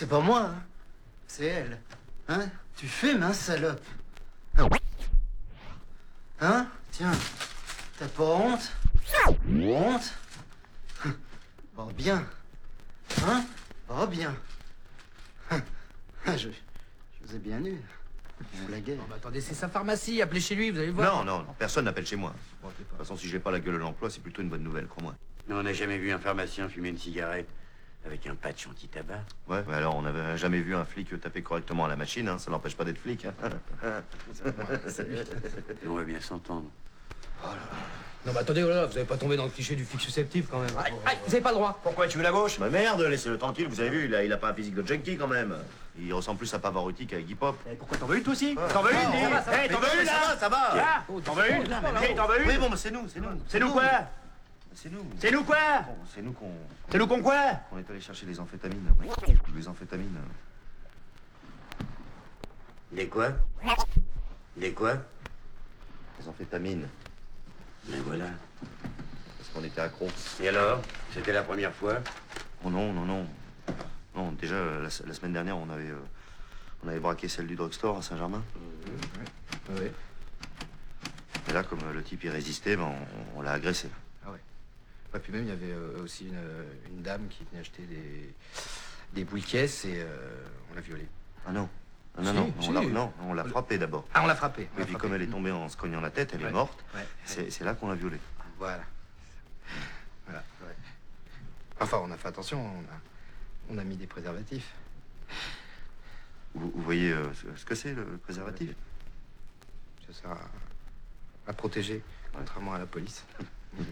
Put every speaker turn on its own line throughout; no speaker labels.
C'est pas moi, hein. C'est elle. Hein? Tu fumes, hein, salope Hein? Tiens, t'as pas honte? Honte? Oh bien. Hein? Oh bien. Je, je vous ai bien eu. Je blaguais.
Non, mais attendez, c'est sa pharmacie, appelez chez lui, vous allez voir.
Non, non, non, personne n'appelle chez moi. De toute façon, si j'ai pas la gueule de l'emploi, c'est plutôt une bonne nouvelle, crois-moi.
Mais on n'a jamais vu un pharmacien fumer une cigarette avec un patch anti-tabac.
Ouais, mais alors on n'avait jamais vu un flic taper correctement à la machine, hein. ça n'empêche pas d'être flic. hein.
Et on va bien s'entendre.
Non, mais attendez, oh là, vous avez pas tombé dans le cliché du flic susceptible quand même. Aïe, aïe, vous avez pas le droit.
Pourquoi tu veux la gauche? Bah merde, laissez-le tranquille, vous avez vu, il a, il a pas un physique de junkie quand même. Il ressemble plus à Pavarotti qu'à Iggy Pop.
Pourquoi t'en veux une toi aussi T'en veux une
va.
Eh, t'en
Mais
veux une
ça
là
va, ça va.
T'en veux une Eh, T'en veux
Oui,
une
bon, bah, c'est nous, c'est nous.
C'est nous quoi
C'est nous.
C'est nous quoi
Bon, c'est nous qu'on
C'est nous qu'on quoi
qu'on est allé chercher les amphétamines. Les amphétamines.
Des quoi Des quoi
Les amphétamines.
Mais voilà.
Parce qu'on était accro.
Et alors? C'était la première fois?
Oh non, non, non. Non, déjà, la, la semaine dernière, on avait, euh, on avait braqué celle du drugstore à Saint-Germain.
Oui.
Et là, comme le type y résistait, ben, on, on l'a agressé.
Ouais, puis même, il y avait euh, aussi une, euh, une dame qui venait acheter des, des boules caisses et euh, on l'a violée.
Ah non. Ah, non,
Si,
non,
si.
on l'a, non, on l'a frappée d'abord.
Ah, on l'a frappée.
Et puis comme elle est tombée en se cognant la tête, elle
Ouais.
est morte.
Ouais.
C'est, là qu'on l'a violée.
Voilà. Voilà, ouais. Enfin, on a fait attention, on a, on a mis des préservatifs.
Vous, vous voyez euh, ce, que c'est le préservatif?
Ça sert à, à protéger, contrairement à la police.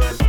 Thank
you.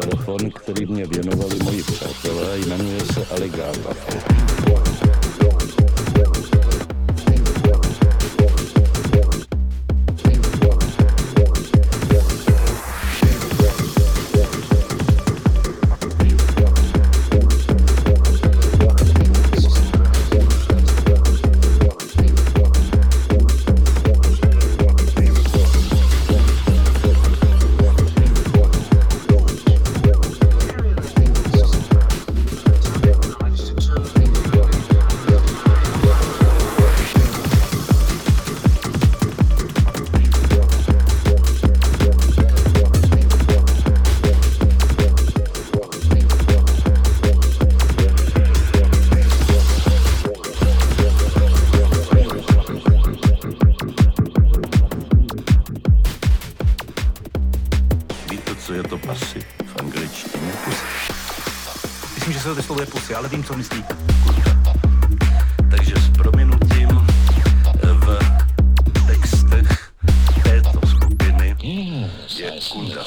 Telefon, který mě věnovali moji přátelé, jmenuje se Alligator. Pasy v angličtině?
Myslím, že se to vyslovuje pusy, ale vím, co myslíte.
Takže s prominutím v textech této skupiny je kunda